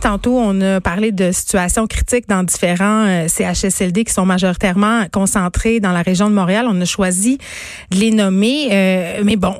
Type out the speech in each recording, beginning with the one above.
Tantôt, on a parlé de situations critiques dans différents euh, CHSLD qui sont majoritairement concentrés dans la région de Montréal. On a choisi de les nommer. Euh, mais bon,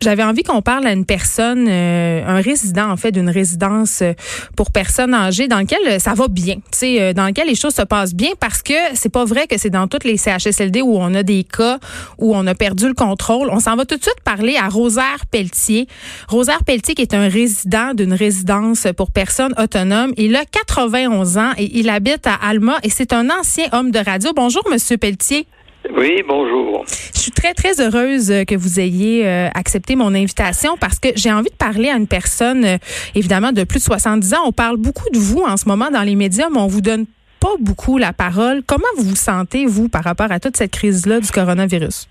j'avais envie qu'on parle à une personne, euh, un résident en fait d'une résidence euh, pour personnes âgées dans lequel euh, ça va bien, tu sais, dans lequel les choses se passent bien parce que c'est pas vrai que c'est dans toutes les CHSLD où on a des cas où on a perdu le contrôle. On s'en va tout de suite parler à Rosaire Pelletier. Rosaire Pelletier qui est un résident d'une résidence pour personnes autonomes. Il a 91 ans et il habite à Alma et c'est un ancien homme de radio. Bonjour Monsieur Pelletier. Oui, bonjour. Je suis très, très heureuse que vous ayez euh, accepté mon invitation parce que j'ai envie de parler à une personne, euh, évidemment, de plus de 70 ans. On parle beaucoup de vous en ce moment dans les médias, mais on vous donne pas beaucoup la parole. Comment vous vous sentez, vous, par rapport à toute cette crise-là du coronavirus?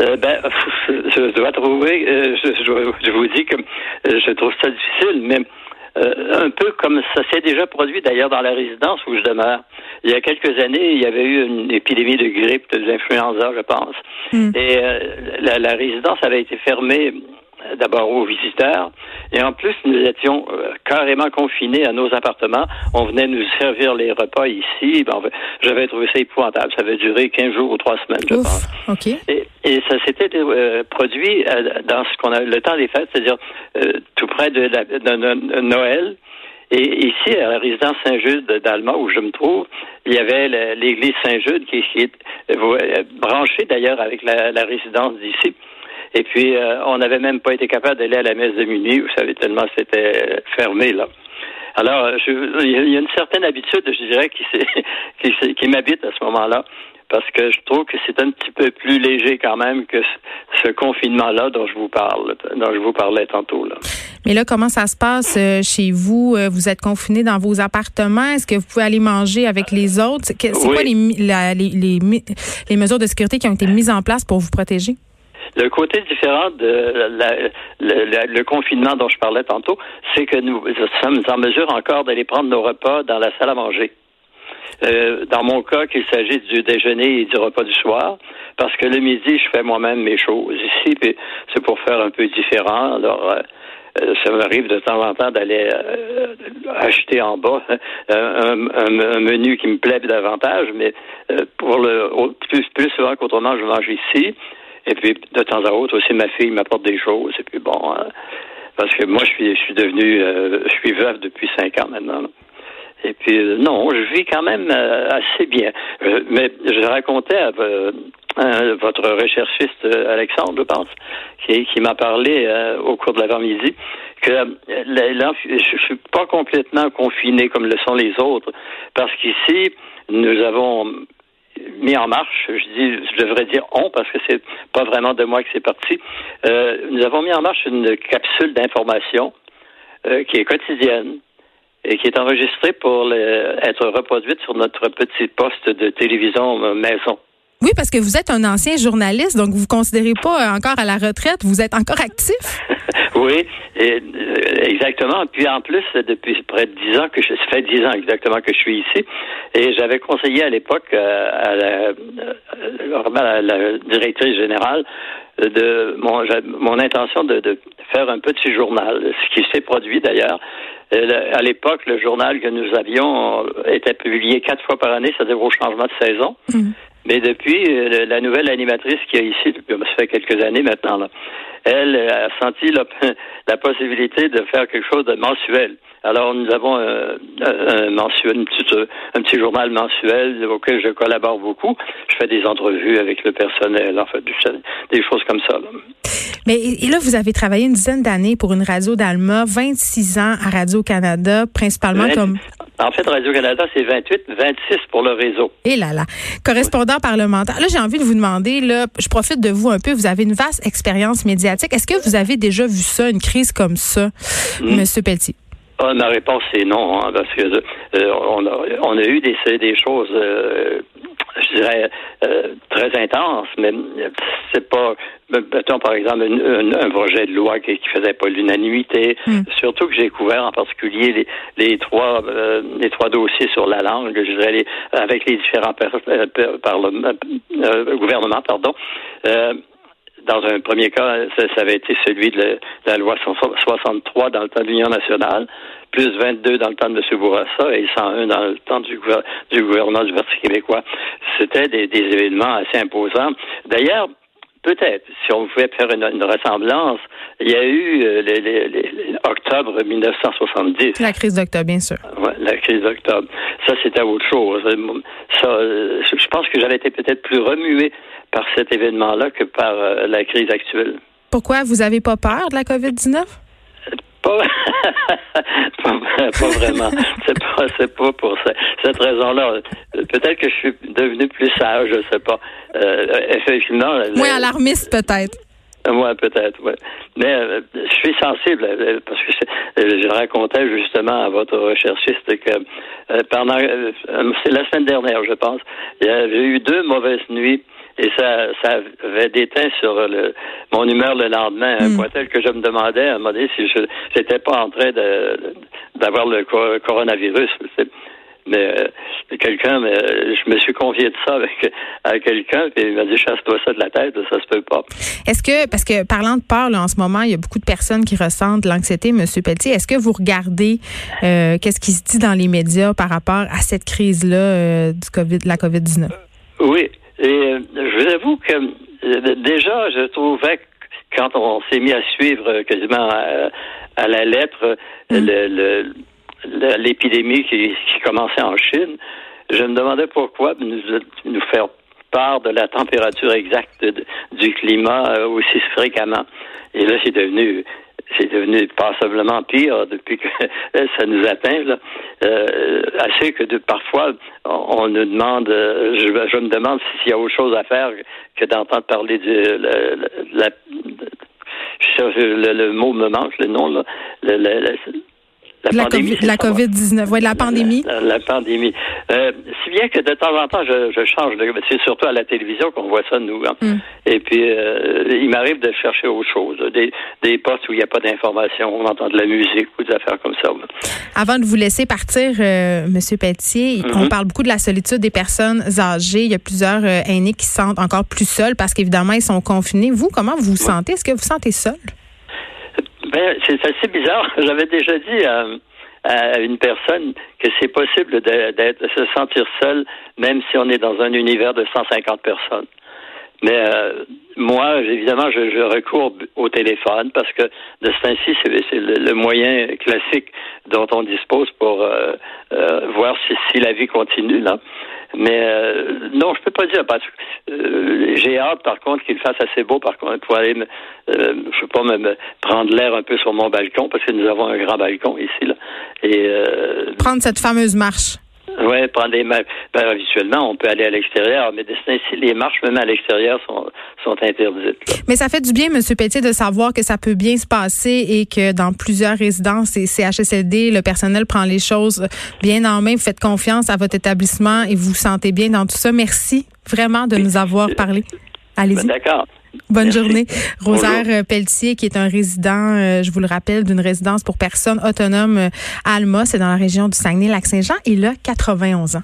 Euh, ben, je dois trouver, je, vous dis que je trouve ça difficile, mais un peu comme ça s'est déjà produit d'ailleurs dans la résidence où je demeure. Il y a quelques années, il y avait eu une épidémie de grippe, d'influenza, je pense. Hmm. Et euh, la, la, résidence avait été fermée euh, d'abord aux visiteurs, et en plus, nous étions euh, carrément confinés à nos appartements. On venait nous servir les repas ici. Ben, j'avais trouvé ça épouvantable. Ça avait duré 15 jours ou trois semaines, je pense. Et, et, ça s'était produit dans ce qu'on a le temps des fêtes, c'est-à-dire tout près de, la, de Noël. Et ici, à la résidence Saint-Jude d'Alma, où je me trouve, il y avait l'église Saint-Jude qui, est euh, branchée d'ailleurs avec la, résidence d'ici. Et puis, euh, on n'avait même pas été capable d'aller à la messe de minuit. Vous savez, tellement c'était fermé, là. Alors, je, il y a une certaine habitude, je dirais, qui, qui, qui m'habite à ce moment-là parce que je trouve que c'est un petit peu plus léger quand même que ce confinement-là dont je vous parle, dont je vous parlais tantôt. Là. Mais là, comment ça se passe euh, chez vous? Euh, vous êtes confiné dans vos appartements? Est-ce que vous pouvez aller manger avec les autres? C'est quoi les, les, les, mesures de sécurité qui ont été mises en place pour vous protéger? Le côté différent de le, confinement dont je parlais tantôt, c'est que nous sommes en mesure encore d'aller prendre nos repas dans la salle à manger. Euh, dans mon cas, qu'il s'agisse du déjeuner et du repas du soir, parce que le midi, je fais moi-même mes choses ici, puis c'est pour faire un peu différent. Alors, euh, euh, ça m'arrive de temps en temps d'aller acheter en bas un, menu qui me plaît davantage, mais pour le plus, plus souvent qu'autrement, je mange ici. Et puis de temps à autre aussi, ma fille m'apporte des choses. Et puis bon, parce que moi, je suis, je suis devenu, je suis veuf depuis cinq ans maintenant. Et puis, euh, non, je vis quand même euh, assez bien. Euh, mais je racontais à, votre recherchiste Alexandre, je pense, qui, qui m'a parlé au cours de l'avant-midi, que là, je suis pas complètement confiné comme le sont les autres, parce qu'ici, nous avons mis en marche, je dis, je devrais dire on parce que c'est pas vraiment de moi que c'est parti. nous avons mis en marche une capsule d'information qui est quotidienne, et qui est enregistrée pour être reproduite sur notre petit poste de télévision euh, maison. Oui, parce que vous êtes un ancien journaliste, donc vous ne vous considérez pas encore à la retraite, vous êtes encore actif? oui, et, euh, exactement. Puis en plus, depuis près de dix ans que je, ça fait dix ans exactement que je suis ici, et j'avais conseillé à l'époque euh, à, la, à, la, directrice générale de mon, mon intention de, de, faire un petit journal, ce qui s'est produit d'ailleurs. Euh, à l'époque, le journal que nous avions était publié quatre fois par année, c'est-à-dire au changement de saison. Mm. Mais depuis, euh, la nouvelle animatrice qui est ici, ça fait quelques années maintenant, là, elle a senti la, la, possibilité de faire quelque chose de mensuel. Alors, nous avons un, un, mensuel, une petite, un petit journal mensuel auquel je collabore beaucoup. Je fais des entrevues avec le personnel, en fait, des choses comme ça. Là. Mais et là, vous avez travaillé une dizaine d'années pour une radio d'Alma, 26 ans à Radio-Canada, principalement comme... En fait, Radio-Canada, c'est 28, 26 pour le réseau. Et là là. Correspondant parlementaire. Là, j'ai envie de vous demander, là, je profite de vous un peu, vous avez une vaste expérience médiatique. Est-ce que vous avez déjà vu ça, une crise comme ça, M. Hmm. Monsieur Pelletier? Ah, ma réponse est non, hein, parce que euh, on, a, on, a, eu des, des choses euh, je dirais, euh, très intense, mais c'est pas, mettons par exemple un, projet de loi qui, qui faisait pas l'unanimité. Hmm. Surtout que j'ai couvert en particulier les, les trois euh, les trois dossiers sur la langue, je dirais les, avec les différents par, euh, gouvernements, pardon dans un premier cas, ça, avait été celui de la, loi 63 dans le temps de l'Union nationale, plus 22 dans le temps de M. Bourassa et 101 dans le temps du, gouvernement du Parti québécois. C'était des, événements assez imposants. D'ailleurs, Peut-être, si on pouvait faire une, ressemblance, il y a eu euh, octobre 1970. La crise d'octobre, bien sûr. Ouais, la crise d'octobre. Ça, c'était autre chose. Ça, euh, je pense que j'avais été peut-être plus remué par cet événement-là que par euh, la crise actuelle. Pourquoi? Vous n'avez pas peur de la COVID-19? Pas, pas, vraiment. C'est pas, c'est pas pour cette raison-là. Peut-être que je suis devenu plus sage, je sais pas. Euh, effectivement. Moins alarmiste, peut-être. Moi, peut-être, oui. Mais euh, je suis sensible euh, parce que je racontais justement à votre recherchiste que pendant c'est la semaine dernière, je pense, il y avait eu deux mauvaises nuits et ça, ça avait déteint sur le, mon humeur le lendemain, un point tel que je me demandais à un moment donné si je n'étais pas en train d'avoir le coronavirus. Mais euh, quelqu'un, mais je me suis confié de ça avec à quelqu'un, puis il m'a dit chasse-toi ça de la tête, ça se peut pas. Est-ce que, parce que parlant de peur, là, en ce moment, il y a beaucoup de personnes qui ressentent l'anxiété, Monsieur Pelletier. Est-ce que vous regardez euh, qu'est-ce qui se dit dans les médias par rapport à cette crise-là euh, du COVID, de la COVID 19 Oui, et euh, je vous avoue que euh, déjà, je trouvais que quand on s'est mis à suivre quasiment à, la lettre mm. l'épidémie qui, commençait en Chine, je me demandais pourquoi nous, nous faire part de la température exacte du climat euh, aussi fréquemment. Et là, c'est devenu c'est devenu passablement pire depuis que ça nous atteint. Là. Euh, assez que de, parfois, on, nous demande, euh, je, je me demande s'il y a autre chose à faire que d'entendre parler de la, le, le, mot me manque, le nom, là, la, pandémie. la COVID-19, oui, la pandémie. La, pandémie. Euh, si bien que de temps en temps, je, je change de. C'est surtout à la télévision qu'on voit ça, nous. Hein. Mm. Et puis, euh, il m'arrive de chercher autre chose. Des, des postes où il n'y a pas d'information, on entend de la musique ou des affaires comme ça. Avant de vous laisser partir, euh, Monsieur Pelletier, on mm-hmm. parle beaucoup de la solitude des personnes âgées. Il y a plusieurs aînés qui se sentent encore plus seuls parce qu'évidemment, ils sont confinés. Vous, comment vous vous sentez? Est-ce que vous vous sentez seul? Ben, c'est assez bizarre. J'avais déjà dit à, une personne que c'est possible de, se sentir seul, même si on est dans un univers de 150 personnes. Mais euh, moi, évidemment, je, recours au téléphone parce que de ce ainsi, c'est le, moyen classique dont on dispose pour euh, euh, voir si, si, la vie continue là. Mais euh, non, je peux pas dire parce que euh, j'ai hâte par contre qu'il fasse assez beau par contre pour aller me, euh, je sais pas me, prendre l'air un peu sur mon balcon parce que nous avons un grand balcon ici là et prendre cette fameuse marche. Oui, prendre des marches. Ben, habituellement, on peut aller à l'extérieur, mais les marches, même à l'extérieur, sont, sont interdites. Mais ça fait du bien, M. Pétier, de savoir que ça peut bien se passer et que dans plusieurs résidences et CHSLD, le personnel prend les choses bien en main. Vous faites confiance à votre établissement et vous vous sentez bien dans tout ça. Merci vraiment de nous avoir parlé. Allez-y. Ben, d'accord. Bonne journée. Rosaire euh, Pelletier, qui est un résident, euh, je vous le rappelle, d'une résidence pour personnes autonomes euh, à Alma, c'est dans la région du Saguenay-Lac-Saint-Jean. Il a 91 ans.